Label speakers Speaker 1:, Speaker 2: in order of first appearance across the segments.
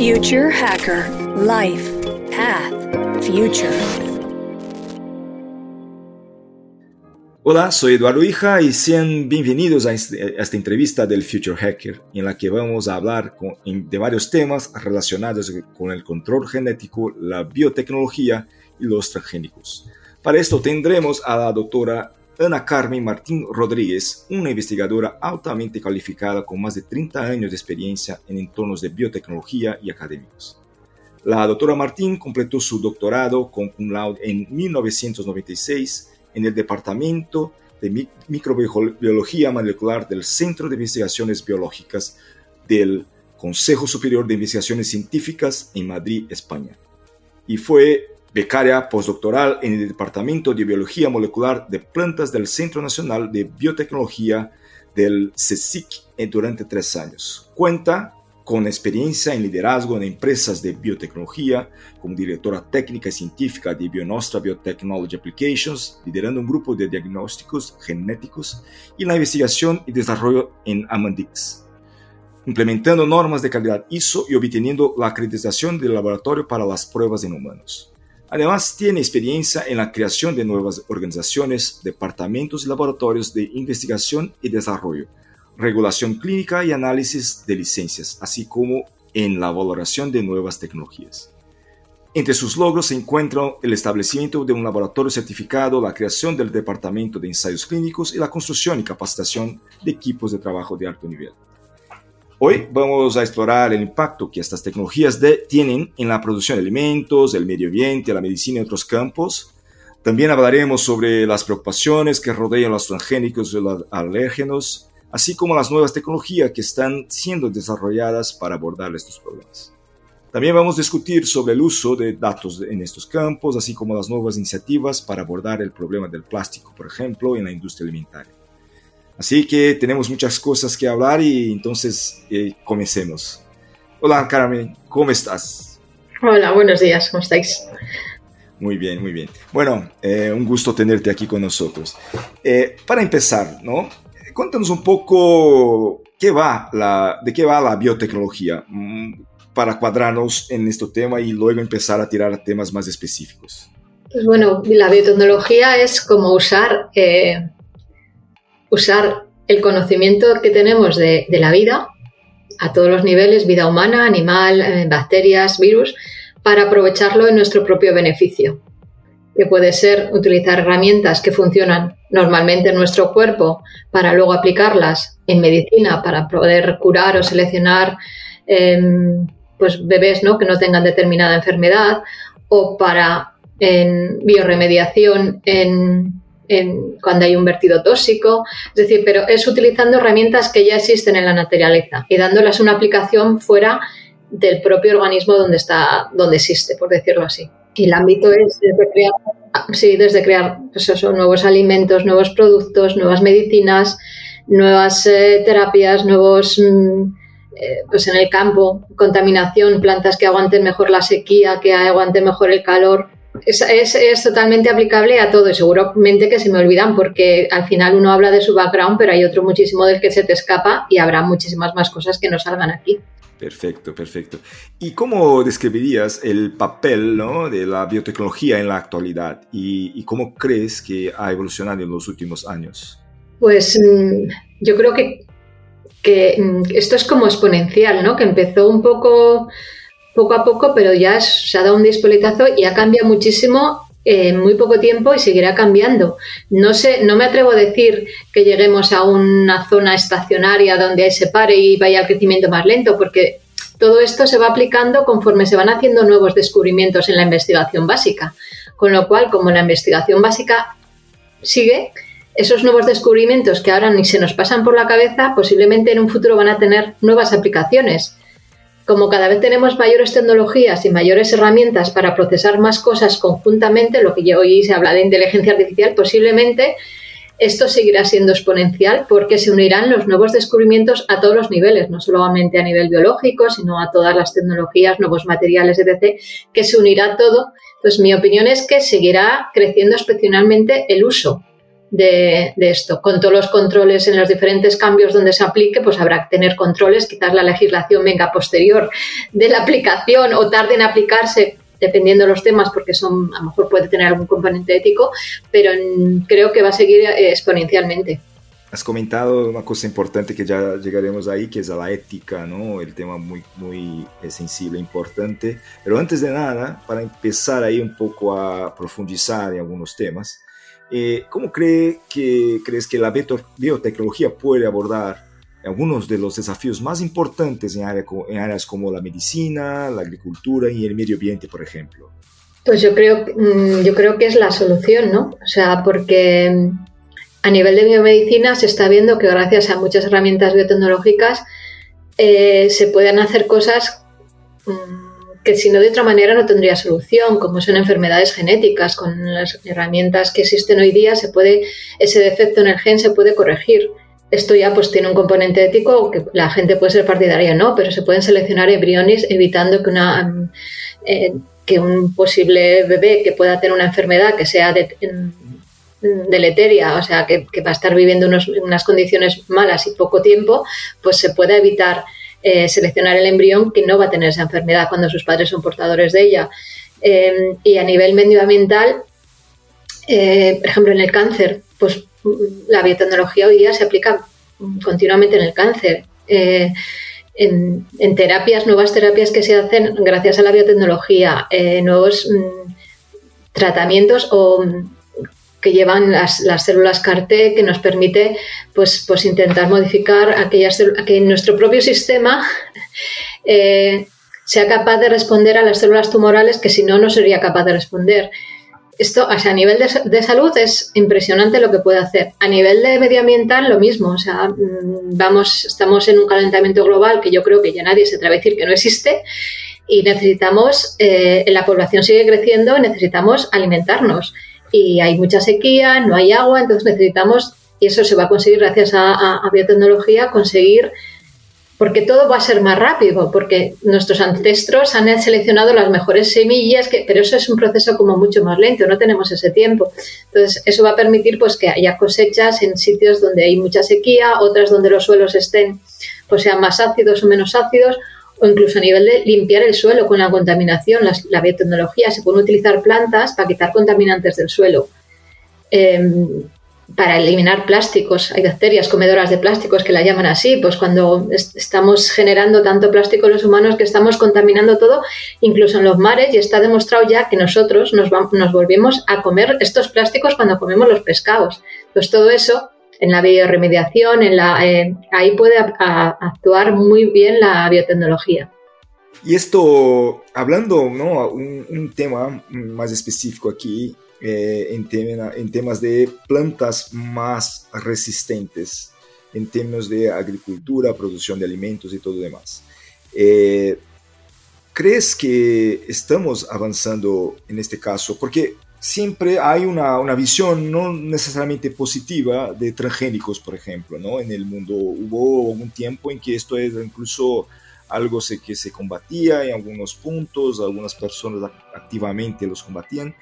Speaker 1: Future Hacker Life Path Future.
Speaker 2: Hola, soy Eduardo Hija y sean bienvenidos a este, esta entrevista del Future Hacker, en la que vamos a hablar de varios temas relacionados con el control genético, la biotecnología y los transgénicos. Para esto tendremos a la doctora Ana Carmen Martín Rodríguez, una investigadora altamente calificada con más de 30 años de experiencia en entornos de biotecnología y académicos. La doctora Martín completó su doctorado con cum laude en 1996 en el Departamento de Microbiología Molecular del Centro de Investigaciones Biológicas del Consejo Superior de Investigaciones Científicas en Madrid, España. Y fue becaria postdoctoral en el Departamento de Biología Molecular de Plantas del Centro Nacional de Biotecnología del CSIC durante tres años. Cuenta con experiencia en liderazgo en empresas de biotecnología, como directora técnica y científica de Bionostra Biotechnology Applications, liderando un grupo de diagnósticos genéticos y la investigación y desarrollo en Amandix, implementando normas de calidad ISO y obteniendo la acreditación del laboratorio para las pruebas en humanos. Además, tiene experiencia en la creación de nuevas organizaciones, departamentos y laboratorios de investigación y desarrollo, regulación clínica y análisis de licencias, así como en la valoración de nuevas tecnologías. Entre sus logros se encuentran el establecimiento de un laboratorio certificado, la creación del departamento de ensayos clínicos y la construcción y capacitación de equipos de trabajo de alto nivel. Hoy vamos a explorar el impacto que estas tecnologías tienen en la producción de alimentos, el medio ambiente, la medicina y otros campos. También hablaremos sobre las preocupaciones que rodean los transgénicos y los alérgenos, así como las nuevas tecnologías que están siendo desarrolladas para abordar estos problemas. También vamos a discutir sobre el uso de datos en estos campos, así como las nuevas iniciativas para abordar el problema del plástico, por ejemplo, en la industria alimentaria. Así que tenemos muchas cosas que hablar y entonces eh, comencemos. Hola Carmen, ¿cómo estás?
Speaker 3: Hola, buenos días, ¿cómo estáis?
Speaker 2: Muy bien, muy bien. Bueno, eh, un gusto tenerte aquí con nosotros. Eh, para empezar, ¿no? Cuéntanos un poco qué va la, de qué va la biotecnología mm, para cuadrarnos en este tema y luego empezar a tirar temas más específicos.
Speaker 3: Pues bueno, la biotecnología es como usar usar el conocimiento que tenemos de, la vida a todos los niveles, vida humana, animal, eh, bacterias, virus, para aprovecharlo en nuestro propio beneficio, que puede ser utilizar herramientas que funcionan normalmente en nuestro cuerpo para luego aplicarlas en medicina para poder curar o seleccionar em, pues bebés ¿no? que no tengan determinada enfermedad o para en bioremediación en cuando hay un vertido tóxico, es decir, pero es utilizando herramientas que ya existen en la naturaleza y dándolas una aplicación fuera del propio organismo donde está, donde existe, por decirlo así. Y el ámbito es desde crear, sí, desde crear pues nuevos alimentos, nuevos productos, nuevas medicinas, nuevas eh, terapias, nuevos mm, eh, pues en el campo, contaminación, plantas que aguanten mejor la sequía, que aguanten mejor el calor, es, es, totalmente aplicable a todo y seguramente que se me olvidan porque al final uno habla de su background, pero hay otro muchísimo del que se te escapa y habrá muchísimas más cosas que no salgan aquí.
Speaker 2: Perfecto, perfecto. ¿Y cómo describirías el papel ¿no? de la biotecnología en la actualidad y, y, cómo crees que ha evolucionado en los últimos años?
Speaker 3: Pues mm, yo creo que, que mm, esto es como exponencial, ¿no? Que empezó un poco poco a poco, pero ya se ha dado un despoletazo y ha cambiado muchísimo en muy poco tiempo y seguirá cambiando. No sé, no me atrevo a decir que lleguemos a una zona estacionaria donde se pare y vaya al crecimiento más lento, porque todo esto se va aplicando conforme se van haciendo nuevos descubrimientos en la investigación básica. Con lo cual, como la investigación básica sigue, esos nuevos descubrimientos que ahora ni se nos pasan por la cabeza, posiblemente en un futuro van a tener nuevas aplicaciones como cada vez tenemos mayores tecnologías y mayores herramientas para procesar más cosas conjuntamente, lo que hoy se habla de inteligencia artificial, posiblemente esto seguirá siendo exponencial porque se unirán los nuevos descubrimientos a todos los niveles, no solamente a nivel biológico, sino a todas las tecnologías, nuevos materiales, etc., que se unirá todo. Pues mi opinión es que seguirá creciendo especialmente el uso de, esto. Con todos los controles en los diferentes cambios donde se aplique, pues habrá que tener controles. Quizás la legislación venga posterior de la aplicación o tarde en aplicarse dependiendo de los temas, porque son, a lo mejor puede tener algún componente ético, pero creo que va a seguir eh, exponencialmente.
Speaker 2: Has comentado una cosa importante que ya llegaremos ahí, que es la ética, ¿no? El tema muy, muy sensible, importante. Pero antes de nada, para empezar ahí un poco a profundizar en algunos temas, eh, ¿cómo cree que, crees que la biotecnología puede abordar algunos de los desafíos más importantes en, en áreas como la medicina, la agricultura y el medio ambiente, por ejemplo?
Speaker 3: Pues yo creo, mm, yo creo que es la solución, ¿no? O sea, porque a nivel de biomedicina se está viendo que gracias a muchas herramientas biotecnológicas eh, se pueden hacer cosas mm, que si no de otra manera no tendría solución, como son enfermedades genéticas. Con las herramientas que existen hoy día se puede, ese defecto en el gen se puede corregir. Esto ya pues tiene un componente ético que la gente puede ser partidaria, no, pero se pueden seleccionar embriones evitando que una eh, que un posible bebé que pueda tener una enfermedad que sea de, deleteria, o sea, que, va a estar viviendo unas condiciones malas y poco tiempo, pues se puede evitar eh, seleccionar el embrión que no va a tener esa enfermedad cuando sus padres son portadores de ella. Em, y a nivel medioambiental, eh, por ejemplo, en el cáncer, pues la biotecnología hoy día se aplica continuamente en el cáncer. Eh, en, terapias, nuevas terapias que se hacen gracias a la biotecnología, nuevos mm, tratamientos o que llevan las, células CAR-T, que nos permite pues, pues intentar modificar aquellas que nuestro propio sistema eh, sea capaz de responder a las células tumorales que si no, no sería capaz de responder. Esto, a nivel de, salud es impresionante lo que puede hacer. A nivel de medioambiental, lo mismo. O sea, mm, vamos, estamos en un calentamiento global que yo creo que ya nadie se atreve a decir que no existe y necesitamos, eh, la población sigue creciendo, necesitamos alimentarnos y hay mucha sequía, no hay agua, entonces necesitamos, y eso se va a conseguir gracias a, biotecnología, conseguir, porque todo va a ser más rápido, porque nuestros ancestros han seleccionado las mejores semillas, que, pero eso es un proceso como mucho más lento, no tenemos ese tiempo. Entonces, eso va a permitir pues que haya cosechas en sitios donde hay mucha sequía, otras donde los suelos estén, pues sean más ácidos o menos ácidos, o incluso a nivel de limpiar el suelo con la contaminación. la biotecnología se pueden utilizar plantas para quitar contaminantes del suelo. Em, para eliminar plásticos. Hay bacterias comedoras de plásticos que la llaman así, pues cuando estamos generando tanto plástico los humanos que estamos contaminando todo, incluso en los mares, y está demostrado ya que nosotros nos, nos volvemos a comer estos plásticos cuando comemos los pescados. Pues todo eso en la bioremediación, en la, eh, ahí puede actuar muy bien la biotecnología.
Speaker 2: Y esto, hablando, ¿no? Un, tema más específico aquí, eh, en, en, temas de plantas más resistentes, en términos de agricultura, producción de alimentos y todo lo demás. Eh, ¿Crees que estamos avanzando en este caso? Porque siempre hay una, una, visión no necesariamente positiva de transgénicos, por ejemplo, ¿no? En el mundo hubo un tiempo en que esto era incluso algo que se combatía en algunos puntos, algunas personas activamente los combatían,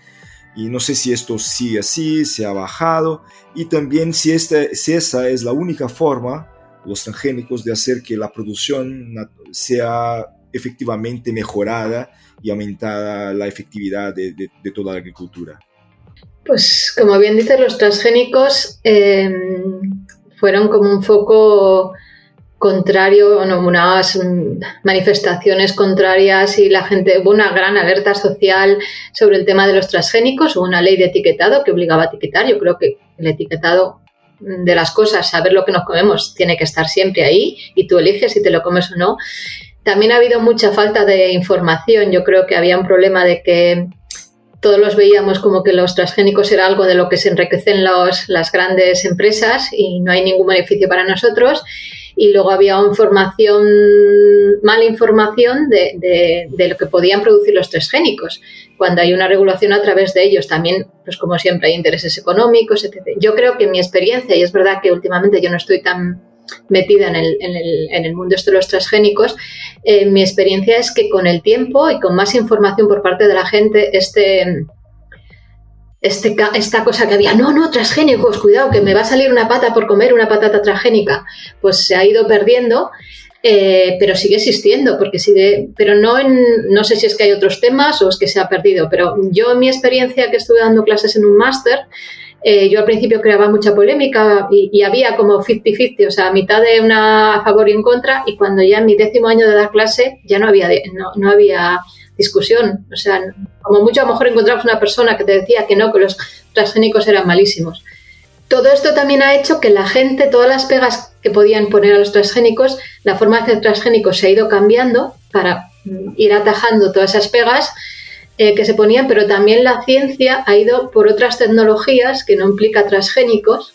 Speaker 2: y no sé si esto sigue así, se ha bajado, y también si, esta, si esa es la única forma, los transgénicos, de hacer que la producción sea efectivamente mejorada y aumentada la efectividad de, toda la agricultura?
Speaker 3: Pues como bien dices, los transgénicos em, fueron como un foco contrario, no, unas manifestaciones contrarias y la gente, hubo una gran alerta social sobre el tema de los transgénicos, hubo una ley de etiquetado que obligaba a etiquetar, yo creo que el etiquetado de las cosas, saber lo que nos comemos, tiene que estar siempre ahí y tú eliges si te lo comes o no. También ha habido mucha falta de información. Yo creo que había un problema de que todos los veíamos como que los transgénicos era algo de lo que se enriquecen los, las grandes empresas y no hay ningún beneficio para nosotros. Y luego había información, mala información de, de, lo que podían producir los transgénicos, cuando hay una regulación a través de ellos. También, pues como siempre, hay intereses económicos, etc. Yo creo que mi experiencia, y es verdad que últimamente yo no estoy tan metida en el, en el, en el mundo de los transgénicos, eh, mi experiencia es que con el tiempo y con más información por parte de la gente, este, este, esta cosa que había, no, no, transgénicos, cuidado, que me va a salir una pata por comer una patata transgénica, pues se ha ido perdiendo, eh, pero sigue existiendo, porque sigue, pero no en, no sé si es que hay otros temas o es que se ha perdido, pero yo en mi experiencia que estuve dando clases en un máster, eh, yo al principio creaba mucha polémica y, había como 50-50, o sea, mitad de una a favor y en contra, y cuando ya en mi décimo año de dar clase ya no había, no, había discusión. O sea, como mucho a lo mejor encontramos una persona que te decía que no, que los transgénicos eran malísimos. Todo esto también ha hecho que la gente, todas las pegas que podían poner a los transgénicos, la forma de hacer transgénicos se ha ido cambiando para ir atajando todas esas pegas eh, que se ponían, pero también la ciencia ha ido por otras tecnologías que no implica transgénicos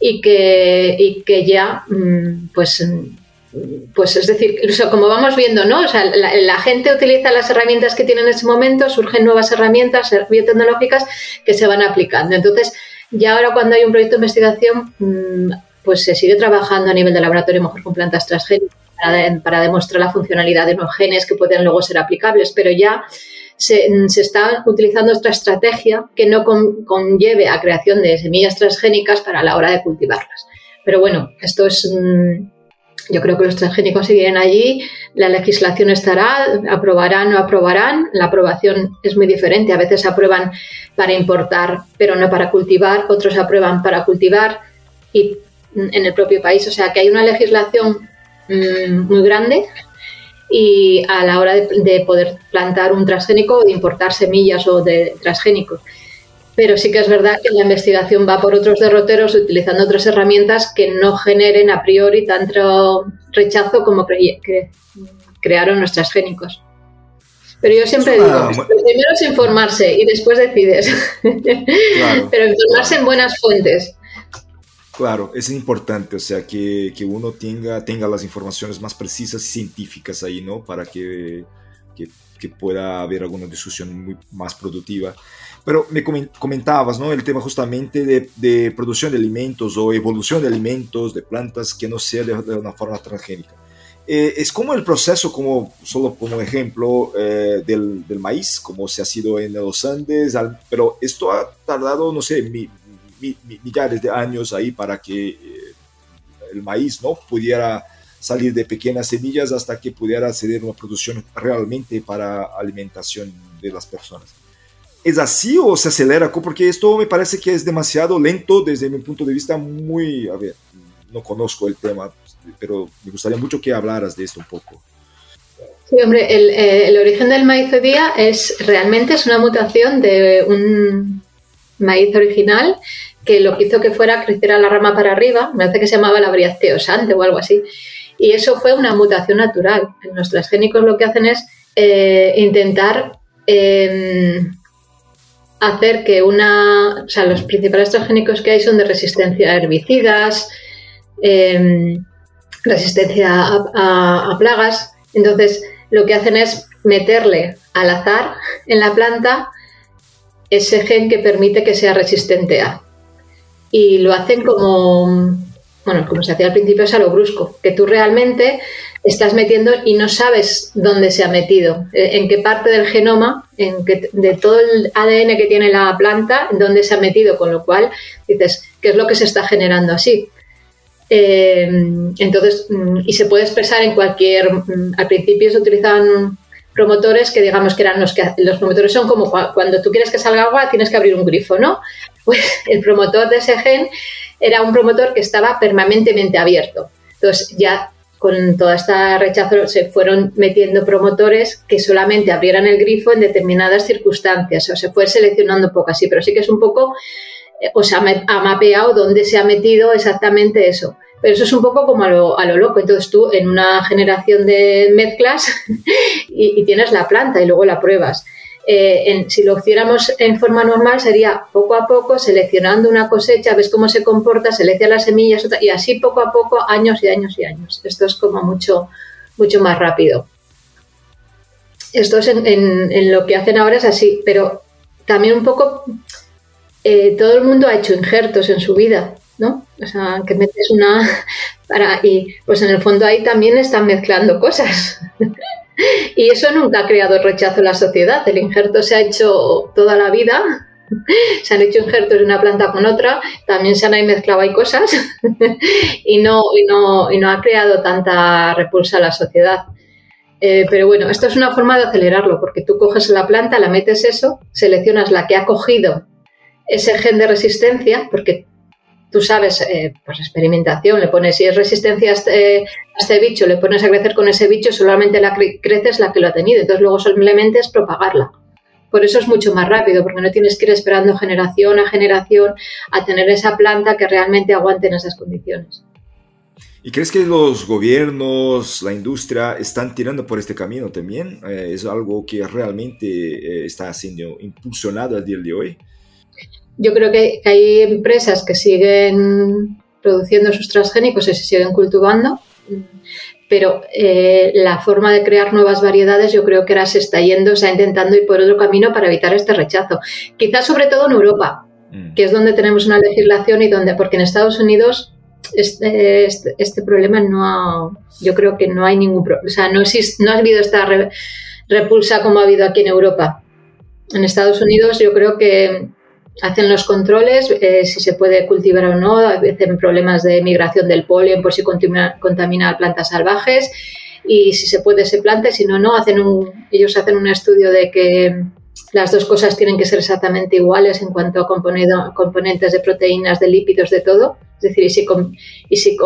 Speaker 3: y que, y que ya mm, pues pues es decir, como vamos viendo, ¿no? O sea, la, gente utiliza las herramientas que tiene en ese momento, surgen nuevas herramientas biotecnológicas que se van aplicando. Entonces, ya ahora cuando hay un proyecto de investigación, mm, pues se sigue trabajando a nivel de laboratorio, mejor con plantas transgénicas, para, demostrar la funcionalidad de unos genes que pueden luego ser aplicables, pero ya se, está utilizando otra estrategia que no conlleve a creación de semillas transgénicas para la hora de cultivarlas. Pero bueno, esto es... Mm, yo creo que los transgénicos seguirán allí, la legislación estará, aprobarán o no aprobarán, la aprobación es muy diferente, a veces aprueban para importar pero no para cultivar, otros aprueban para cultivar y en el propio país, o sea que hay una legislación mm, muy grande y a la hora de, de, poder plantar un transgénico o de importar semillas o de transgénicos pero sí que es verdad que la investigación va por otros derroteros utilizando otras herramientas que no generen a priori tanto rechazo como crearon los transgénicos. Pero yo siempre digo, lo primero es informarse y después decides. Pero informarse en buenas fuentes.
Speaker 2: Claro, es importante, o sea, que, que, uno tenga, tenga las informaciones más precisas y científicas ahí, ¿no? Para que, que, que pueda haber alguna discusión muy más productiva. Pero me comentabas, ¿no? El tema justamente de, de, producción de alimentos o evolución de alimentos, de plantas que no sea de, una forma transgénica. Eh, es como el proceso, como solo como ejemplo, eh, del, del, maíz, como se ha sido en los Andes, pero esto ha tardado, no sé, millares de años ahí para que eh, el maíz, ¿no? Pudiera salir de pequeñas semillas hasta que pudiera ser una producción realmente para alimentación de las personas. ¿Es así o se acelera? Porque esto me parece que es demasiado lento desde mi punto de vista muy... A ver, no conozco el tema, pero me gustaría mucho que hablaras de esto un poco.
Speaker 3: Sí, hombre, eh, el, origen del maíz hoy día es realmente es una mutación de un maíz original que lo que hizo que fuera crecer a la rama para arriba, me parece que se llamaba la briacteosante o algo así. Y eso fue una mutación natural. Los transgénicos lo que hacen es eh, intentar em, hacer que una, o sea, los principales transgénicos que hay son de resistencia a herbicidas, em, resistencia a, plagas. Entonces, lo que hacen es meterle al azar en la planta ese gen que permite que sea resistente a. Y lo hacen como, bueno, como se hacía al principio, es a lo brusco, que tú realmente estás metiendo y no sabes dónde se ha metido, eh, en qué parte del genoma, en de todo el ADN que tiene la planta, dónde se ha metido, con lo cual dices, ¿qué es lo que se está generando así? Eh, entonces, mm, y se puede expresar en cualquier, mm, al principio se utilizaban promotores que digamos que eran los que los promotores son como cuando tú quieres que salga agua tienes que abrir un grifo, ¿no? Pues el promotor de ese gen era un promotor que estaba permanentemente abierto. Entonces ya con toda esta rechazo se fueron metiendo promotores que solamente abrieran el grifo en determinadas circunstancias, o se fue seleccionando poco así, pero sí que es un poco, eh, o sea, ha mapeado dónde se ha metido exactamente eso. Pero eso es un poco como a lo, a lo loco. Entonces tú en una generación de mezclas y tienes la planta y luego la pruebas. Eh, si lo hiciéramos en forma normal sería poco a poco seleccionando una cosecha, ves cómo se comporta, selecciona las semillas y así poco a poco, años y años y años. Esto es como mucho, mucho más rápido. Esto es en, lo que hacen ahora es así, pero también un poco eh, todo el mundo ha hecho injertos en su vida, ¿no? O sea, que metes una para y pues en el fondo ahí también están mezclando cosas. Y eso nunca ha creado rechazo en la sociedad. El injerto se ha hecho toda la vida se han hecho injertos de una planta con otra, también se han ahí mezclado hay cosas y, no, y, no, y no ha creado tanta repulsa a la sociedad. Eh, pero bueno, esto es una forma de acelerarlo, porque tú coges la planta, la metes eso, seleccionas la que ha cogido ese gen de resistencia, porque tú sabes, eh, pues experimentación, le pones, si es resistencia a este, a este, bicho, le pones a crecer con ese bicho, solamente la creces la que lo ha tenido, entonces luego simplemente es propagarla. Por eso es mucho más rápido, porque no tienes que ir esperando generación a generación a tener esa planta que realmente aguante en esas condiciones.
Speaker 2: ¿Y crees que los gobiernos, la industria están tirando por este camino también? Eh, ¿Es algo que realmente eh, está siendo impulsionado a día de hoy?
Speaker 3: Yo creo que hay empresas que siguen produciendo sus transgénicos y se siguen cultivando, pero eh, la forma de crear nuevas variedades yo creo que ahora se está yendo, se está intentando ir por otro camino para evitar este rechazo. Quizás sobre todo en Europa, mm. que es donde tenemos una legislación y donde, porque en Estados Unidos este, este, este problema no ha, yo creo que no hay ningún problema, o sea, no, existe, no ha habido esta repulsa como ha habido aquí en Europa. En Estados Unidos yo creo que hacen los controles, eh, si se puede cultivar o no, hacen problemas de migración del polen por si contamina, contamina plantas salvajes y si se puede se planta si no, no. Hacen un, ellos hacen un estudio de que las dos cosas tienen que ser exactamente iguales en cuanto a componentes de proteínas, de lípidos, de todo. Es decir, y si, y si,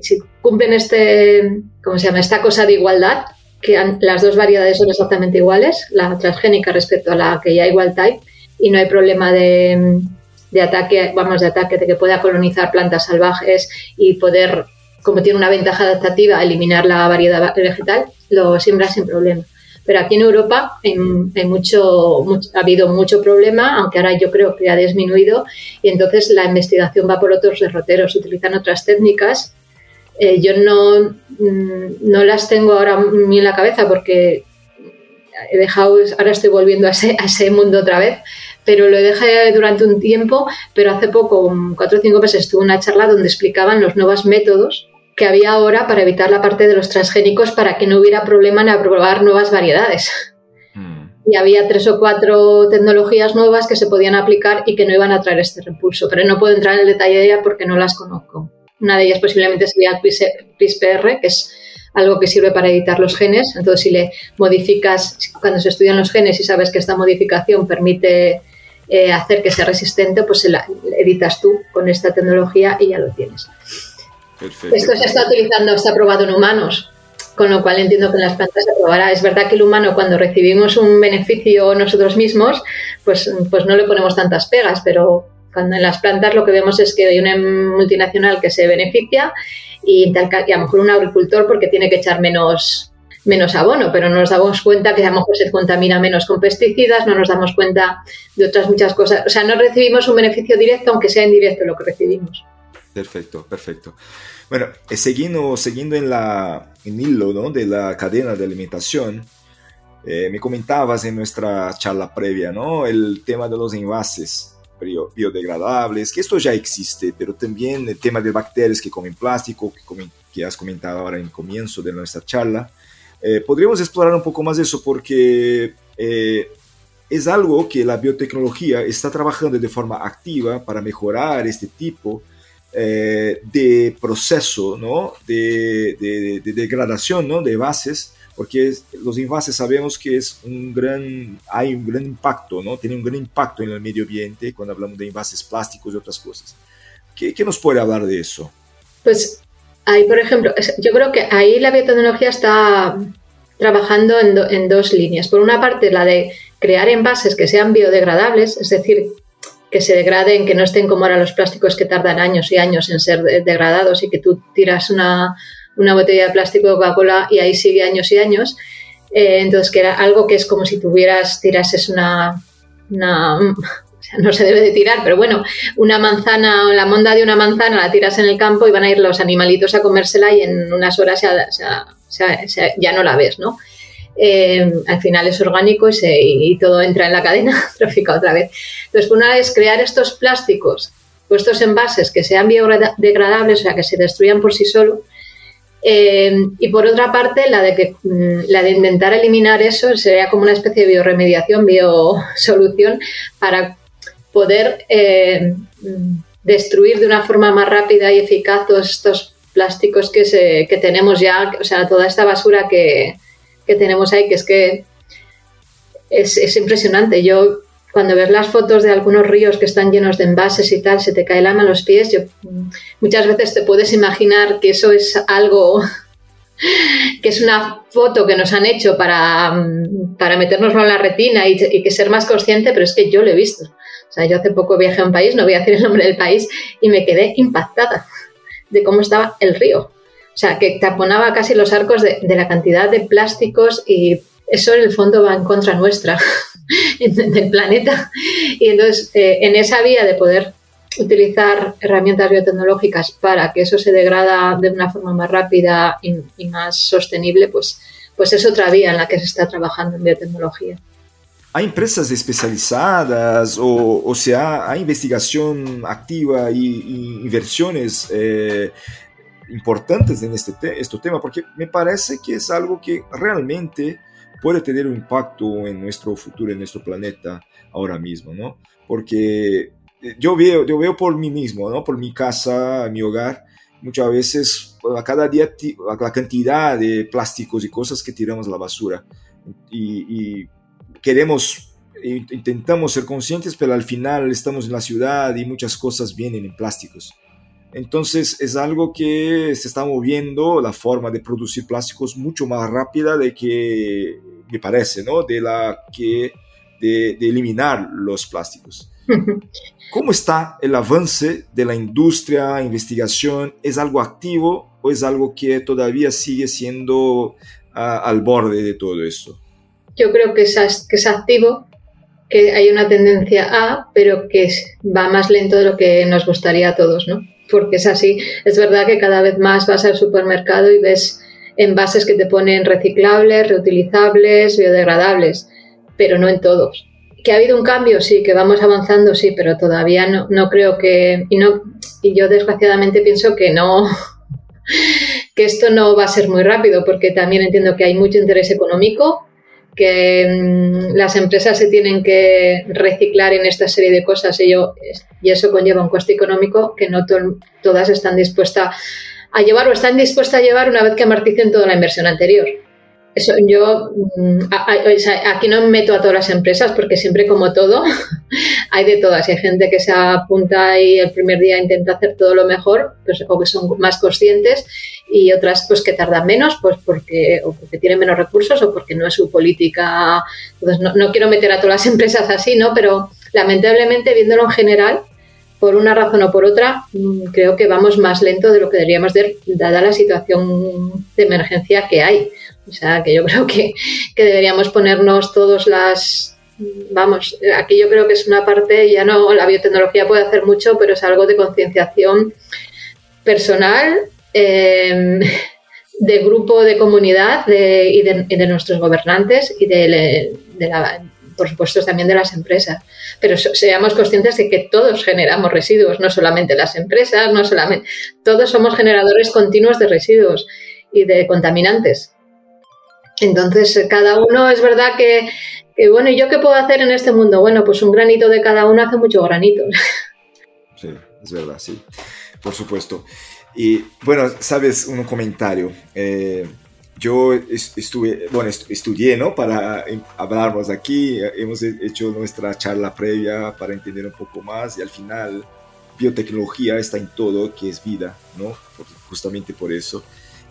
Speaker 3: si cumplen este, ¿cómo se llama? esta cosa de igualdad, que las dos variedades son exactamente iguales, la transgénica respecto a la que ya igual type, y no hay problema de, ataque, vamos, de ataque, de que pueda colonizar plantas salvajes y poder, como tiene una ventaja adaptativa, eliminar la variedad vegetal, lo siembra sin problema. Pero aquí en Europa hay, mucho, ha habido mucho problema, aunque ahora yo creo que ha disminuido, y entonces la investigación va por otros derroteros, utilizan otras técnicas. Eh, yo no, mm, no las tengo ahora ni en la cabeza porque he dejado, ahora estoy volviendo a ese, a ese mundo otra vez, pero lo dejé durante un tiempo, pero hace poco, cuatro o cinco meses, estuve una charla donde explicaban los nuevos métodos que había ahora para evitar la parte de los transgénicos para que no hubiera problema en aprobar nuevas variedades. Mm. Y había tres o cuatro tecnologías nuevas que se podían aplicar y que no iban a traer este repulso, pero no puedo entrar en el detalle de ellas porque no las conozco. Una de ellas posiblemente sería CRISPR, que es algo que sirve para editar los genes. Entonces, si le modificas, cuando se estudian los genes y sabes que esta modificación permite eh, hacer que sea resistente, pues se la editas tú con esta tecnología y ya lo tienes. Esto se está utilizando, está probado en humanos, con lo cual entiendo que en las plantas se probará. Es verdad que el humano cuando recibimos un beneficio nosotros mismos, pues, pues no le ponemos tantas pegas, pero cuando en las plantas lo que vemos es que hay una multinacional que se beneficia y, tal, y a lo mejor un agricultor porque tiene que echar menos, menos abono, pero no nos damos cuenta que a lo mejor se contamina menos con pesticidas, no nos damos cuenta de otras muchas cosas. O sea, no recibimos un beneficio directo, aunque sea indirecto lo que recibimos.
Speaker 2: Perfecto, perfecto. Bueno, eh, siguiendo, siguiendo en, la, en hilo ¿no? de la cadena de alimentación, eh, me comentabas en nuestra charla previa, ¿no? El tema de los envases biodegradables, que esto ya existe, pero también el tema de bacterias que comen plástico, que, que has comentado ahora en el comienzo de nuestra charla. Eh, podríamos explorar un poco más eso porque eh, es algo que la biotecnología está trabajando de forma activa para mejorar este tipo eh, de proceso ¿no? de, de, degradación ¿no? de bases, porque los envases sabemos que es un gran, hay un gran impacto, ¿no? tiene un gran impacto en el medio ambiente cuando hablamos de envases plásticos y otras cosas. ¿Qué, qué nos puede hablar de eso?
Speaker 3: Pues Ahí, por ejemplo, yo creo que ahí la biotecnología está trabajando en, dos líneas. Por una parte, la de crear envases que sean biodegradables, es decir, que se degraden, que no estén como ahora los plásticos que tardan años y años en ser degradados y que tú tiras una, botella de plástico de Coca-Cola y ahí sigue años y años. Eh, entonces, que era algo que es como si tuvieras, tirases una, una no se debe de tirar, pero bueno, una manzana, la monda de una manzana la tiras en el campo y van a ir los animalitos a comérsela y en unas horas ya no la ves, ¿no? Eh, al final es orgánico y, todo entra en la cadena trófica otra vez. Entonces, una es crear estos plásticos, puestos envases que sean biodegradables, o sea, que se destruyan por sí solos. Eh, y por otra parte, la de, que, mm, la de intentar eliminar eso sería como una especie de bioremediación, biosolución, para poder eh, destruir de una forma más rápida y eficaz todos estos plásticos que, se, que tenemos ya, o sea, toda esta basura que, que tenemos ahí, que es que es, es, impresionante. Yo, cuando ves las fotos de algunos ríos que están llenos de envases y tal, se te cae el alma a los pies. Yo, muchas veces te puedes imaginar que eso es algo que es una foto que nos han hecho para, para metérnoslo en la retina y, y, que ser más consciente, pero es que yo lo he visto. Yo hace poco viajé a un país, no voy a decir el nombre del país, y me quedé impactada de cómo estaba el río. O sea, que taponaba casi los arcos de, de la cantidad de plásticos y eso en el fondo va en contra nuestra, del planeta. Y entonces, eh, en esa vía de poder utilizar herramientas biotecnológicas para que eso se degrada de una forma más rápida y, y, más sostenible, pues, pues es otra vía en la que se está trabajando en biotecnología.
Speaker 2: ¿Hay empresas especializadas o, o sea, hay investigación activa y, y inversiones eh, importantes en este, te este tema? Porque me parece que es algo que realmente puede tener un impacto en nuestro futuro, en nuestro planeta ahora mismo, ¿no? Porque yo veo, yo veo por mí mismo, ¿no? Por mi casa, mi hogar, muchas veces a cada día la cantidad de plásticos y cosas que tiramos a la basura. Y, y queremos, intentamos ser conscientes, pero al final estamos en la ciudad y muchas cosas vienen en plásticos. Entonces es algo que se está moviendo la forma de producir plásticos mucho más rápida de que me parece, ¿no? De la que de, de eliminar los plásticos. ¿Cómo está el avance de la industria, investigación? ¿Es algo activo o es algo que todavía sigue siendo uh, al borde de todo esto?
Speaker 3: Yo creo que es, activo, que hay una tendencia a, pero que va más lento de lo que nos gustaría a todos, ¿no? Porque es así. Es verdad que cada vez más vas al supermercado y ves envases que te ponen reciclables, reutilizables, biodegradables, pero no en todos. ¿Que ha habido un cambio? Sí, que vamos avanzando, sí, pero todavía no, no creo que... Y, no, y yo desgraciadamente pienso que no, que esto no va a ser muy rápido, porque también entiendo que hay mucho interés económico, que mmm, las empresas se tienen que reciclar en esta serie de cosas y, yo, y eso conlleva un coste económico que no to todas están dispuestas a llevar o están dispuestas a llevar una vez que amorticen toda la inversión anterior. Eso, yo sea, aquí no meto a todas las empresas porque siempre como todo hay de todas. Hay gente que se apunta y el primer día intenta hacer todo lo mejor pues, o que son más conscientes y otras pues que tardan menos pues porque o porque tienen menos recursos o porque no es su política. Entonces no, no quiero meter a todas las empresas así, ¿no? Pero lamentablemente viéndolo en general por una razón o por otra, creo que vamos más lento de lo que deberíamos de, dada la situación de emergencia que hay. O sea, que yo creo que, deberíamos ponernos todos las... Vamos, aquí yo creo que es una parte, ya no, la biotecnología puede hacer mucho, pero es algo de concienciación personal, eh, de grupo, de comunidad de, y, de, y, de, nuestros gobernantes y de, de la, por supuesto también de las empresas. Pero seamos conscientes de que todos generamos residuos, no solamente las empresas, no solamente, todos somos generadores continuos de residuos y de contaminantes. Entonces, cada uno es verdad que, bueno, ¿y yo qué puedo hacer en este mundo? Bueno, pues un granito de cada uno hace mucho granito.
Speaker 2: Sí, es verdad, sí, por supuesto. Y bueno, sabes, un comentario. Eh, yo estuve, bueno, estudié, ¿no? Para hablarnos aquí, hemos hecho nuestra charla previa para entender un poco más y al final biotecnología está en todo, que es vida, ¿no? Justamente por eso.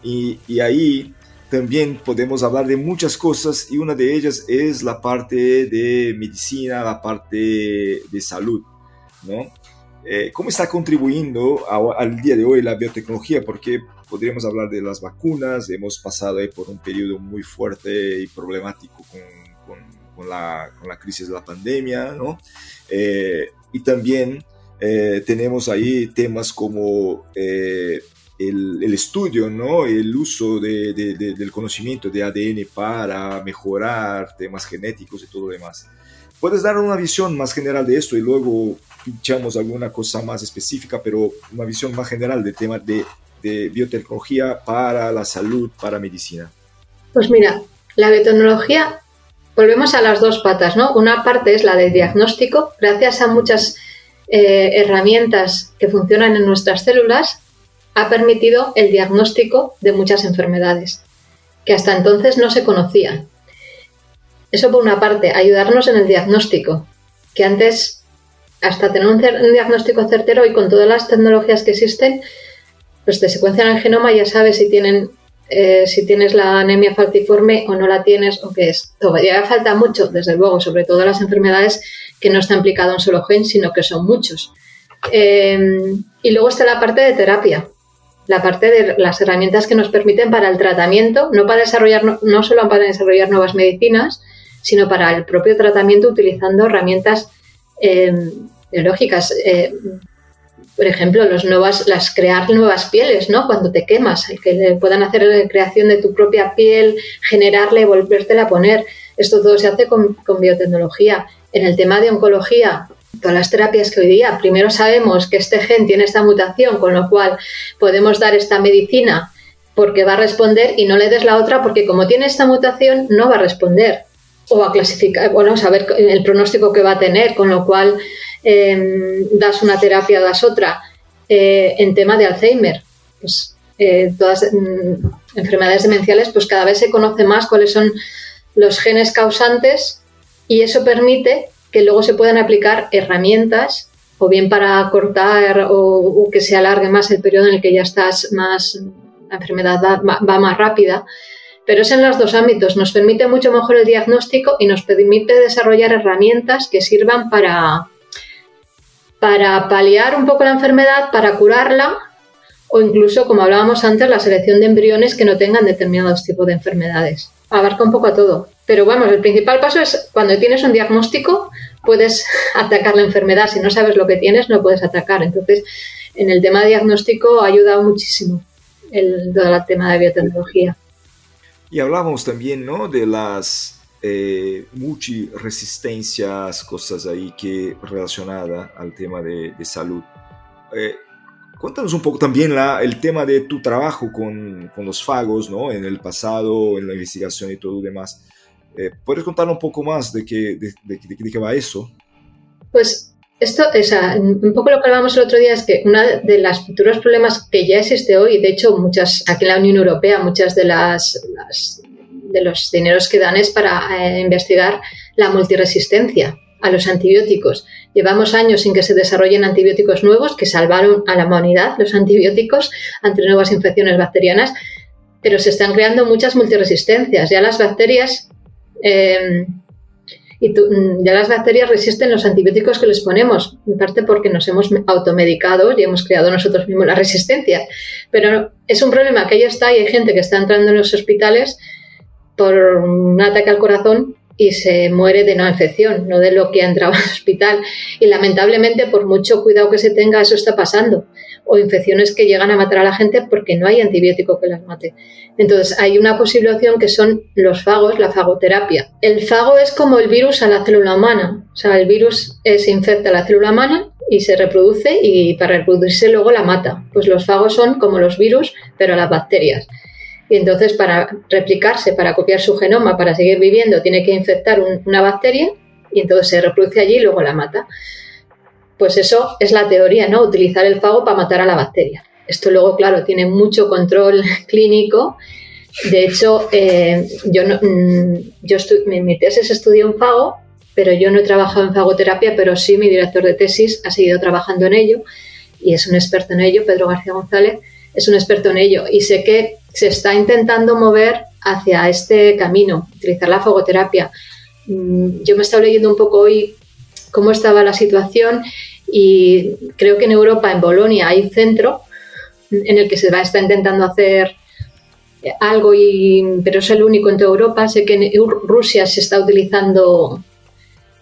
Speaker 2: Y, y ahí también podemos hablar de muchas cosas y una de ellas es la parte de medicina, la parte de salud, ¿no? Eh, ¿Cómo está contribuyendo al día de hoy la biotecnología? Porque podríamos hablar de las vacunas, hemos pasado por un periodo muy fuerte y problemático con, con, con, la, con la, crisis de la pandemia, ¿no? Eh, y también eh, tenemos ahí temas como eh, el, el, estudio, ¿no? El uso de, de, de, del conocimiento de ADN para mejorar temas genéticos y todo lo demás. ¿Puedes dar una visión más general de esto y luego pinchamos alguna cosa más específica, pero una visión más general del tema de biotecnología para la salud, para medicina?
Speaker 3: Pues mira, la biotecnología volvemos a las dos patas, ¿no? Una parte es la de diagnóstico, gracias a muchas eh, herramientas que funcionan en nuestras células, ha permitido el diagnóstico de muchas enfermedades que hasta entonces no se conocían. Eso por una parte, ayudarnos en el diagnóstico, que antes, hasta tener un, diagnóstico certero y con todas las tecnologías que existen, pues te secuencian el genoma y ya sabes si tienen eh, si tienes la anemia falciforme o no la tienes o qué es. Todavía falta mucho, desde luego, sobre todo las enfermedades que no está implicado un solo gen, sino que son muchos. Em, y luego está la parte de terapia, la parte de las herramientas que nos permiten para el tratamiento, no para desarrollar, no, solo para desarrollar nuevas medicinas, sino para el propio tratamiento utilizando herramientas em, biológicas. Eh, por ejemplo, los nuevas, las crear nuevas pieles, ¿no? Cuando te quemas, el que puedan hacer la creación de tu propia piel, generarla y volvértela a poner. Esto todo se hace con, biotecnología. En el tema de oncología, todas las terapias que hoy día, primero sabemos que este gen tiene esta mutación, con lo cual podemos dar esta medicina porque va a responder y no le des la otra porque como tiene esta mutación no va a responder o a clasificar, bueno, saber el pronóstico que va a tener, con lo cual Em, das una terapia, das otra. Eh, en tema de Alzheimer, pues eh, todas mm, enfermedades demenciales, pues cada vez se conoce más cuáles son los genes causantes y eso permite que luego se puedan aplicar herramientas o bien para cortar o, que se alargue más el periodo en el que ya estás más, la enfermedad va más rápida, pero es en los dos ámbitos. Nos permite mucho mejor el diagnóstico y nos permite desarrollar herramientas que sirvan para, para paliar un poco la enfermedad, para curarla o incluso, como hablábamos antes, la selección de embriones que no tengan determinados tipos de enfermedades. Abarca un poco a todo. Pero vamos, el principal paso es cuando tienes un diagnóstico, puedes atacar la enfermedad. Si no sabes lo que tienes, no puedes atacar. Entonces, en el tema de diagnóstico ha ayudado muchísimo el, todo el tema de biotecnología.
Speaker 2: Y hablamos también ¿no? de las eh, multiresistencias, cosas ahí que relacionada al tema de, salud. Eh, cuéntanos un poco también la, el tema de tu trabajo con, con, los fagos, ¿no? En el pasado, en la investigación y todo lo demás. Eh, ¿Puedes contar un poco más de qué, de, qué va eso?
Speaker 3: Pues esto, es un poco lo que hablábamos el otro día es que uno de los futuros problemas que ya existe hoy, de hecho, muchas, aquí en la Unión Europea, muchas de las de los dineros que dan es para eh, investigar la multiresistencia a los antibióticos. Llevamos años sin que se desarrollen antibióticos nuevos que salvaron a la humanidad, los antibióticos, ante nuevas infecciones bacterianas, pero se están creando muchas multiresistencias. Ya las bacterias. Em, y mm, ya las bacterias resisten los antibióticos que les ponemos, en parte porque nos hemos automedicado y hemos creado nosotros mismos la resistencia. Pero es un problema que ya está y hay gente que está entrando en los hospitales por un ataque al corazón y se muere de una infección, no de lo que ha entrado al hospital. Y lamentablemente, por mucho cuidado que se tenga, eso está pasando. O infecciones que llegan a matar a la gente porque no hay antibiótico que las mate. Entonces, hay una posible opción que son los fagos, la fagoterapia. El fago es como el virus a la célula humana. O sea, el virus se infecta a la célula humana y se reproduce y para reproducirse luego la mata. Pues los fagos son como los virus, pero a las bacterias. Y entonces para replicarse, para copiar su genoma, para seguir viviendo, tiene que infectar una bacteria y entonces se reproduce allí y luego la mata. Pues eso es la teoría, ¿no? Utilizar el fago para matar a la bacteria. Esto luego, claro, tiene mucho control clínico. De hecho, eh, yo, no, mm, yo en mi tesis estudié un fago, pero yo no he trabajado en fagoterapia, pero sí mi director de tesis ha seguido trabajando en ello y es un experto en ello, Pedro García González, es un experto en ello. Y sé que se está intentando mover hacia este camino, utilizar la fogoterapia. Mm, yo me he estado leyendo un poco hoy cómo estaba la situación y creo que en Europa, en Bolonia, hay un centro en el que se va, está intentando hacer algo, pero es el único en toda Europa. Sé que en Rusia se está utilizando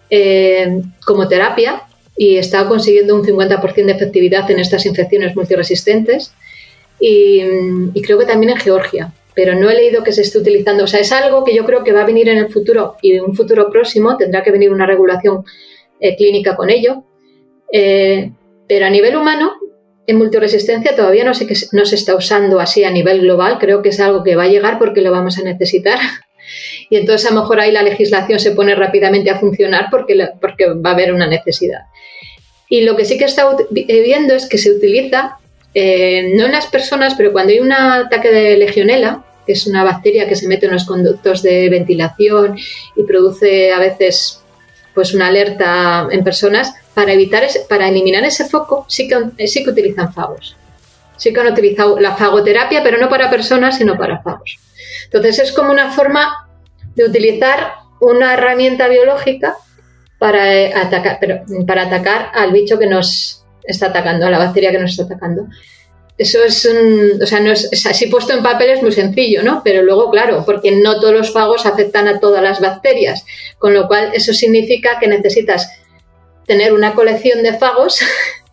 Speaker 3: eh, como terapia y está consiguiendo un 50% de efectividad en estas infecciones multiresistentes y, creo que también en Georgia, pero no he leído que se esté utilizando. O sea, es algo que yo creo que va a venir en el futuro y en un futuro próximo tendrá que venir una regulación eh, clínica con ello. Eh, pero a nivel humano, en multiresistencia todavía no sé que no se está usando así a nivel global. Creo que es algo que va a llegar porque lo vamos a necesitar. Y entonces a lo mejor ahí la legislación se pone rápidamente a funcionar porque, porque va a haber una necesidad. Y lo que sí que está viendo es que se utiliza, eh, no en las personas, pero cuando hay un ataque de legionela, que es una bacteria que se mete en los conductos de ventilación y produce a veces pues una alerta en personas, para evitar para eliminar ese foco sí que, sí que utilizan fagos. Sí que han utilizado la fagoterapia, pero no para personas, sino para fagos. Entonces es como una forma de utilizar una herramienta biológica para eh, atacar, para atacar al bicho que nos está atacando, a la bacteria que nos está atacando. Eso es, o sea, no es, así puesto en papel es muy sencillo, ¿no? Pero luego, claro, porque no todos los fagos afectan a todas las bacterias, con lo cual eso significa que necesitas tener una colección de fagos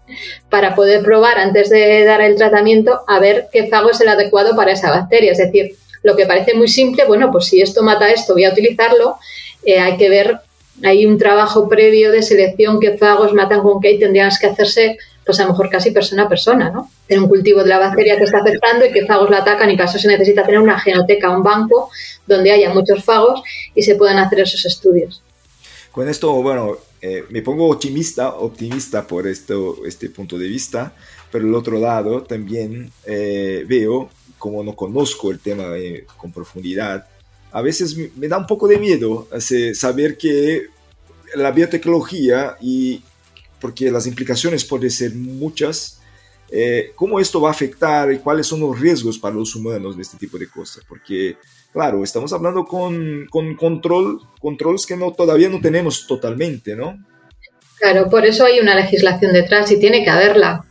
Speaker 3: para poder probar antes de dar el tratamiento a ver qué fago es el adecuado para esa bacteria. Es decir, lo que parece muy simple, bueno, pues si esto mata esto, voy a utilizarlo, eh, hay que ver, hay un trabajo previo de selección qué fagos matan con qué y tendrían que hacerse, pues a lo mejor casi persona a persona, ¿no? Tener un cultivo de la bacteria que está afectando y qué fagos la atacan y para eso se necesita tener una genoteca, un banco donde haya muchos fagos y se puedan hacer esos estudios.
Speaker 2: Con esto, bueno, eh, me pongo optimista, optimista por esto, este punto de vista, pero el otro lado también eh, veo, como no conozco el tema con profundidad, a veces me da un poco de miedo saber que la biotecnología y porque las implicaciones pueden ser muchas, eh, cómo esto va a afectar y cuáles son los riesgos para los humanos de este tipo de cosas, porque claro, estamos hablando con, con control, controles que no, todavía no tenemos totalmente, ¿no?
Speaker 3: Claro, por eso hay una legislación detrás y tiene que haberla.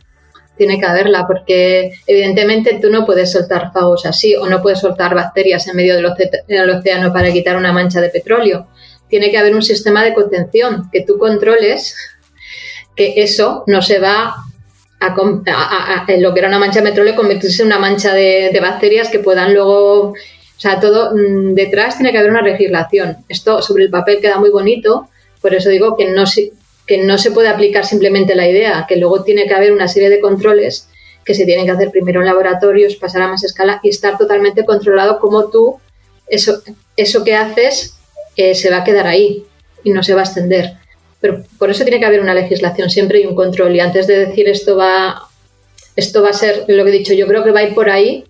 Speaker 3: Tiene que haberla porque evidentemente tú no puedes soltar fagos así o no puedes soltar bacterias en medio del, océano para quitar una mancha de petróleo. Tiene que haber un sistema de contención que tú controles que eso no se va a, lo que era una mancha de petróleo convertirse en una mancha de, de bacterias que puedan luego o sea, todo mm, detrás tiene que haber una legislación. Esto sobre el papel queda muy bonito, por eso digo que no, que no se puede aplicar simplemente la idea, que luego tiene que haber una serie de controles que se tienen que hacer primero en laboratorios, pasar a más escala y estar totalmente controlado como tú, eso, eso que haces eh, se va a quedar ahí y no se va a extender. Pero por eso tiene que haber una legislación siempre y un control. Y antes de decir esto va, esto va a ser lo que he dicho, yo creo que va a ir por ahí,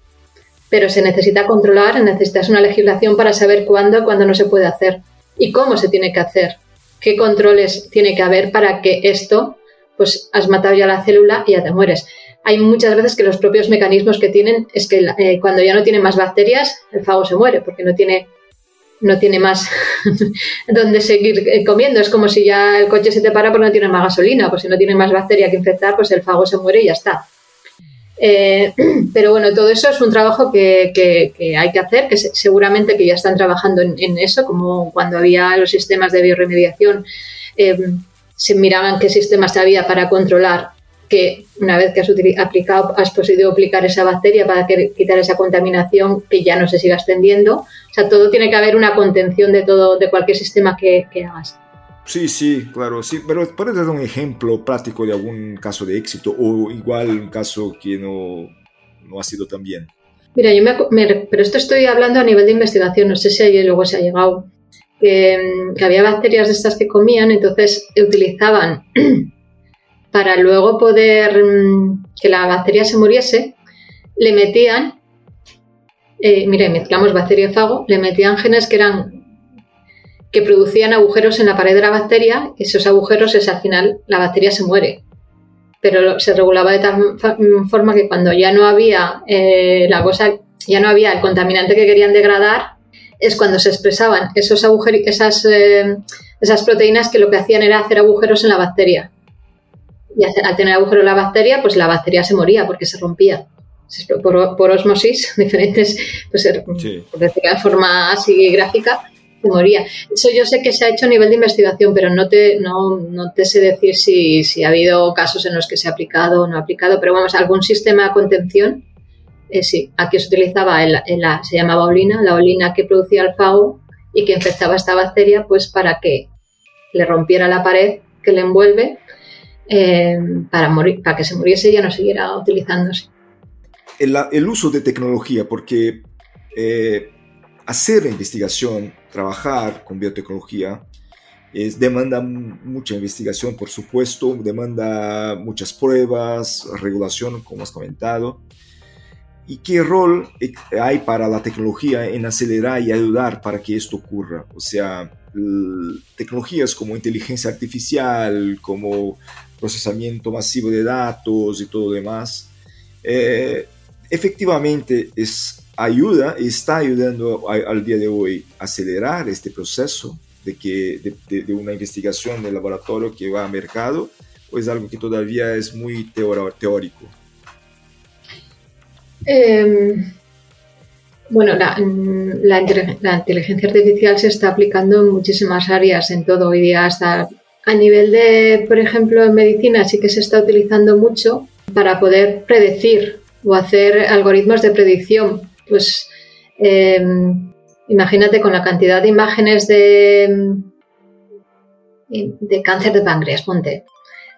Speaker 3: pero se necesita controlar, necesitas una legislación para saber cuándo, cuándo no se puede hacer y cómo se tiene que hacer, qué controles tiene que haber para que esto, pues has matado ya la célula y ya te mueres. Hay muchas veces que los propios mecanismos que tienen es que eh, cuando ya no tiene más bacterias, el fago se muere porque no tiene no tiene más donde seguir eh, comiendo. Es como si ya el coche se te para porque no tiene más gasolina, pues si no tiene más bacteria que infectar, pues el fago se muere y ya está. Eh, pero bueno, todo eso es un trabajo que, hay que hacer, que seguramente que ya están trabajando en, eso, como cuando había los sistemas de bioremediación, eh, se miraban qué sistemas había para controlar que una vez que has aplicado, has podido aplicar esa bacteria para quitar esa contaminación, que ya no se siga extendiendo. O sea, todo tiene que haber una contención de todo, de cualquier sistema que hagas.
Speaker 2: Sí, sí, claro, sí, pero ¿puedes dar un ejemplo práctico de algún caso de éxito o igual un caso que no, no ha sido tan bien?
Speaker 3: Mira, yo me, pero esto estoy hablando a nivel de investigación, no sé si ahí luego se ha llegado, que, había bacterias de estas que comían, entonces utilizaban para luego poder mm, que la bacteria se muriese, le metían, eh, mira, mezclamos bacteria y fago, le metían genes que eran que producían agujeros en la pared de la bacteria. Esos agujeros es al final la bacteria se muere. Pero se regulaba de tal forma que cuando ya no había eh, la cosa, ya no había el contaminante que querían degradar, es cuando se expresaban esos agujeros, esas, eh, esas proteínas que lo que hacían era hacer agujeros en la bacteria. Y al tener agujeros en la bacteria, pues la bacteria se moría porque se rompía. Por, por osmosis, diferentes, pues, por decir de forma así gráfica, moría. Eso yo sé que se ha hecho a nivel de investigación, pero no te, no, no te sé decir si, si, ha habido casos en los que se ha aplicado o no ha aplicado, pero vamos, algún sistema de contención, eh, sí, aquí se utilizaba, el, la, se llamaba olina, la olina que producía el fago y que infectaba esta bacteria, pues para que le rompiera la pared que le envuelve eh, para, morir, para que se muriese y ya no siguiera utilizándose.
Speaker 2: El, el uso de tecnología, porque eh, hacer la investigación, trabajar con biotecnología, es, demanda mucha investigación, por supuesto, demanda muchas pruebas, regulación, como has comentado. ¿Y qué rol hay para la tecnología en acelerar y ayudar para que esto ocurra? O sea, tecnologías como inteligencia artificial, como procesamiento masivo de datos y todo demás, eh, efectivamente es ayuda, está ayudando al día de hoy a acelerar este proceso de, que, de, una investigación de laboratorio que va a mercado, o es algo que todavía es muy teórico?
Speaker 3: Em, bueno, la, la, inteligencia artificial se está aplicando en muchísimas áreas, en todo hoy día, hasta a nivel de, por ejemplo, en medicina sí que se está utilizando mucho para poder predecir o hacer algoritmos de predicción. Pues em, imagínate con la cantidad de imágenes de, de cáncer de páncreas, ponte.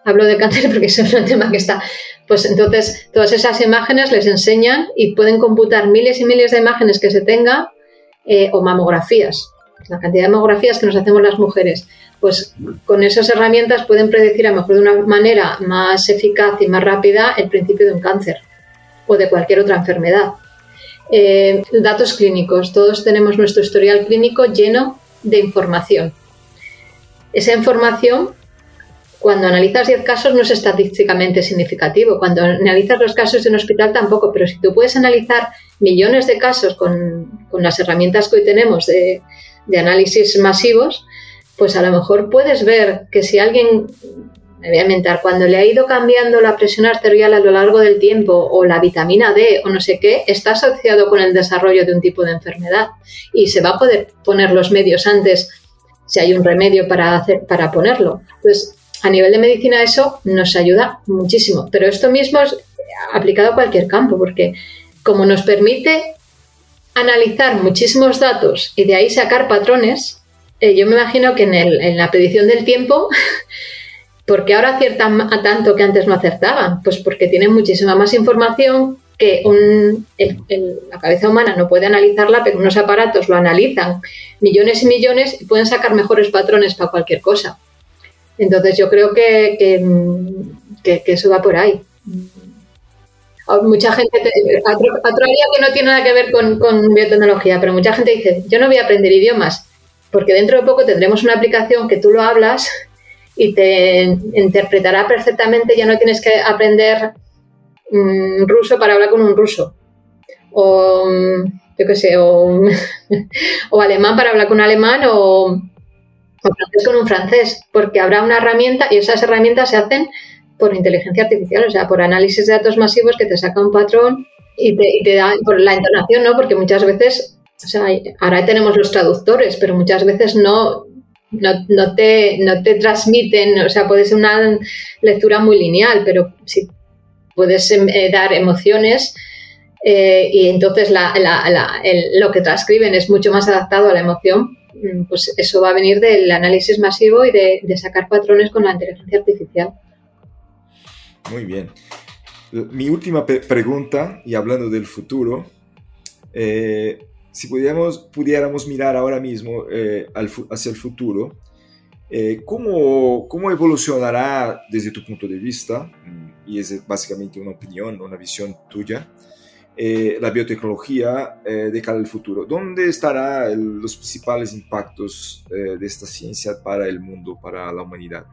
Speaker 3: Hablo de cáncer porque es un tema que está. Pues entonces, todas esas imágenes les enseñan y pueden computar miles y miles de imágenes que se tenga eh, o mamografías, la cantidad de mamografías que nos hacemos las mujeres. Pues con esas herramientas pueden predecir a lo mejor de una manera más eficaz y más rápida el principio de un cáncer o de cualquier otra enfermedad. Eh, datos clínicos. Todos tenemos nuestro historial clínico lleno de información. Esa información cuando analizas 10 casos no es estadísticamente significativo. Cuando analizas los casos de un hospital tampoco, pero si tú puedes analizar millones de casos con, las herramientas que hoy tenemos de, análisis masivos, pues a lo mejor puedes ver que si alguien, me voy a inventar, cuando le ha ido cambiando la presión arterial a lo largo del tiempo o la vitamina D o no sé qué, está asociado con el desarrollo de un tipo de enfermedad. Y se va a poder poner los medios antes si hay un remedio para, hacer, para ponerlo. Entonces, a nivel de medicina eso nos ayuda muchísimo, pero esto mismo es aplicado a cualquier campo, porque como nos permite analizar muchísimos datos y de ahí sacar patrones, eh, yo me imagino que en, la predicción del tiempo, porque ahora aciertan a tanto que antes no acertaban? Pues porque tienen muchísima más información que la cabeza humana no puede analizarla, pero unos aparatos lo analizan millones y millones y pueden sacar mejores patrones para cualquier cosa. Entonces yo creo que, que, eso va por ahí. Mucha gente, otro, área que no tiene nada que ver con, biotecnología, pero mucha gente dice, yo no voy a aprender idiomas, porque dentro de poco tendremos una aplicación que tú lo hablas y te interpretará perfectamente, ya no tienes que aprender mm, ruso para hablar con un ruso, o yo qué sé, o, o alemán para hablar con un alemán, o francés con un francés, porque habrá una herramienta y esas herramientas se hacen por inteligencia artificial, o sea, por análisis de datos masivos que te saca un patrón y te, da por la entonación, ¿no? Porque muchas veces, o sea, ahora tenemos los traductores, pero muchas veces no, no, te, no te transmiten, o sea, puede ser una lectura muy lineal, pero si puedes em, eh, dar emociones eh, y entonces lo que transcriben es mucho más adaptado a la emoción, Mm, pues eso va a venir del análisis masivo y de, sacar patrones con la inteligencia artificial.
Speaker 2: Muy bien. Mi última pregunta, y hablando del futuro, eh, si pudiéramos, pudiéramos mirar ahora mismo eh, hacia el futuro, eh, ¿cómo, ¿cómo, evolucionará desde tu punto de vista? Mm, y es básicamente una opinión, una visión tuya. Eh, la biotecnología eh, de cara al futuro. ¿Dónde estarán los principales impactos eh, de esta ciencia para el mundo, para la humanidad?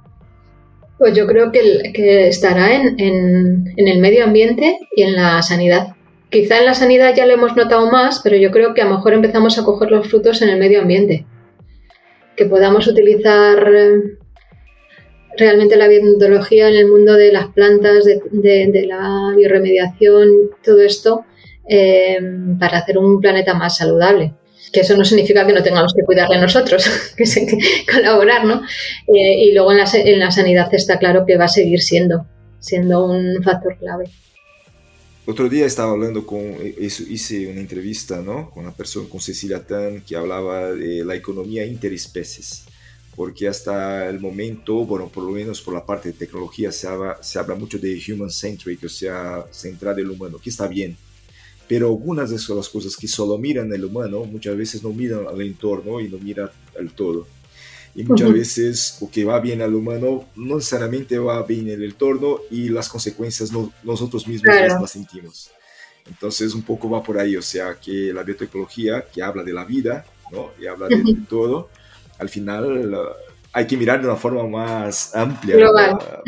Speaker 3: Pues yo creo que, estará en, en, el medio ambiente y en la sanidad. Quizá en la sanidad ya lo hemos notado más, pero yo creo que a lo mejor empezamos a coger los frutos en el medio ambiente. Que podamos utilizar realmente la biotecnología en el mundo de las plantas, de, la bioremediación, todo esto, Em, para hacer un planeta más saludable. Que eso no significa que no tengamos que cuidarle nosotros, que, se, que colaborar, ¿no? Eh, y luego en la, en la sanidad está claro que va a seguir siendo, siendo un factor clave.
Speaker 2: Otro día estaba hablando con, hice una entrevista ¿no? con una persona, con Cecilia Tan, que hablaba de la economía interespecies, porque hasta el momento, bueno, por lo menos por la parte de tecnología, se habla, se habla mucho de human-centric, o sea, centrado en el humano, que está bien, pero algunas de esas cosas que solo miran el humano, muchas veces no miran al entorno y no miran al todo. Y muchas veces lo que va bien al humano no necesariamente va bien en el entorno y las consecuencias no, nosotros mismos las sentimos. Entonces un poco va por ahí, o sea, que la biotecnología que habla de la vida, ¿no? Y habla de, todo, al final hay que mirar de una forma más amplia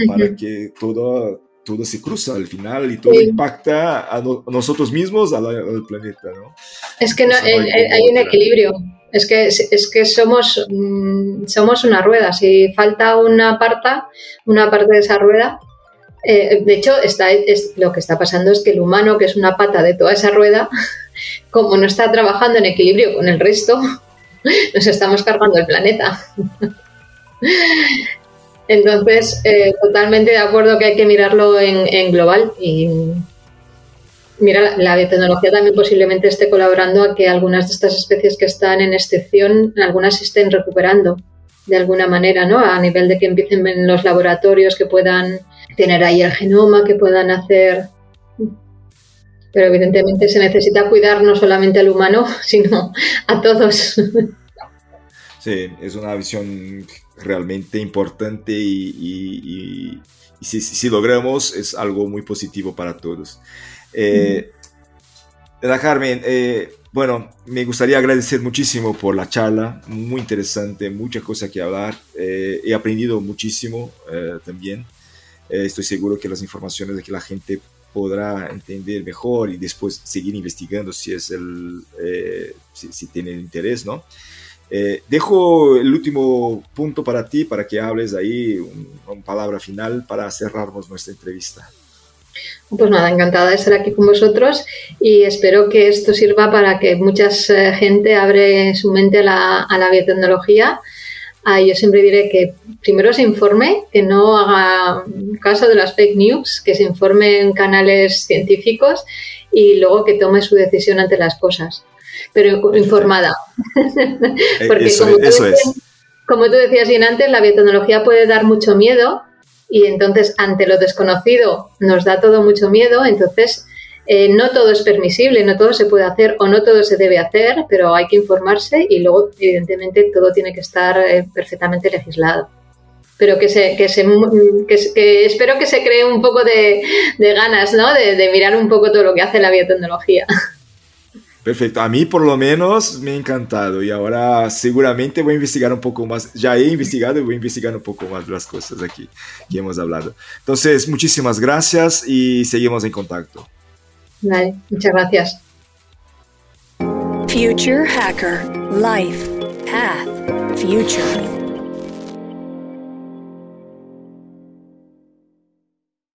Speaker 2: para, que todo, todo se cruza al final y todo impacta a, nosotros mismos, al, planeta, ¿no?
Speaker 3: Es que no, hay, un equilibrio. Es que, es que somos, mm, somos una rueda. Si falta una parte, una parte de esa rueda, eh, de hecho, está, es, lo que está pasando es que el humano, que es una pata de toda esa rueda, como no está trabajando en equilibrio con el resto, nos estamos cargando el planeta. Entonces, eh, totalmente de acuerdo que hay que mirarlo en, global y mira, la biotecnología también posiblemente esté colaborando a que algunas de estas especies que están en excepción, algunas estén recuperando de alguna manera, ¿no? A nivel de que empiecen en los laboratorios que puedan tener ahí el genoma, que puedan hacer. Pero evidentemente se necesita cuidar no solamente al humano, sino a todos.
Speaker 2: Sí, es una visión realmente importante y, si, logramos es algo muy positivo para todos. Eh, Carmen, eh, bueno, me gustaría agradecer muchísimo por la charla, muy interesante, muchas cosas que hablar. Eh, he aprendido muchísimo eh, también. estoy seguro que las informaciones de que la gente podrá entender mejor y después seguir investigando si es el si, tienen interés, ¿no? Dejo el último punto para ti, para que hables ahí una palabra final para cerrarnos nuestra entrevista.
Speaker 3: Pues nada, encantada de estar aquí con vosotros y espero que esto sirva para que mucha eh, gente abre su mente a la, a la biotecnología. Ah, yo siempre diré que primero se informe, que no haga caso de las fake news, que se informe en canales científicos y luego que tome su decisión ante las cosas pero informada.
Speaker 2: Porque como, tú es.
Speaker 3: como tú decías bien antes, la biotecnología puede dar mucho miedo y entonces ante lo desconocido nos da todo mucho miedo, entonces eh, no todo es permisible, no todo se puede hacer o no todo se debe hacer, pero hay que informarse y luego evidentemente todo tiene que estar eh, perfectamente legislado. Pero que se, que se que, espero que se cree un poco de, ganas, ¿no? de mirar un poco todo lo que hace la biotecnología.
Speaker 2: Perfecto, a mí por lo menos me ha encantado y ahora seguramente voy a investigar un poco más, ya he investigado y voy a investigar un poco más las cosas aquí que hemos hablado. Entonces, muchísimas gracias y seguimos en contacto.
Speaker 3: Vale, muchas gracias.
Speaker 1: Future Hacker, Life, Path, Future.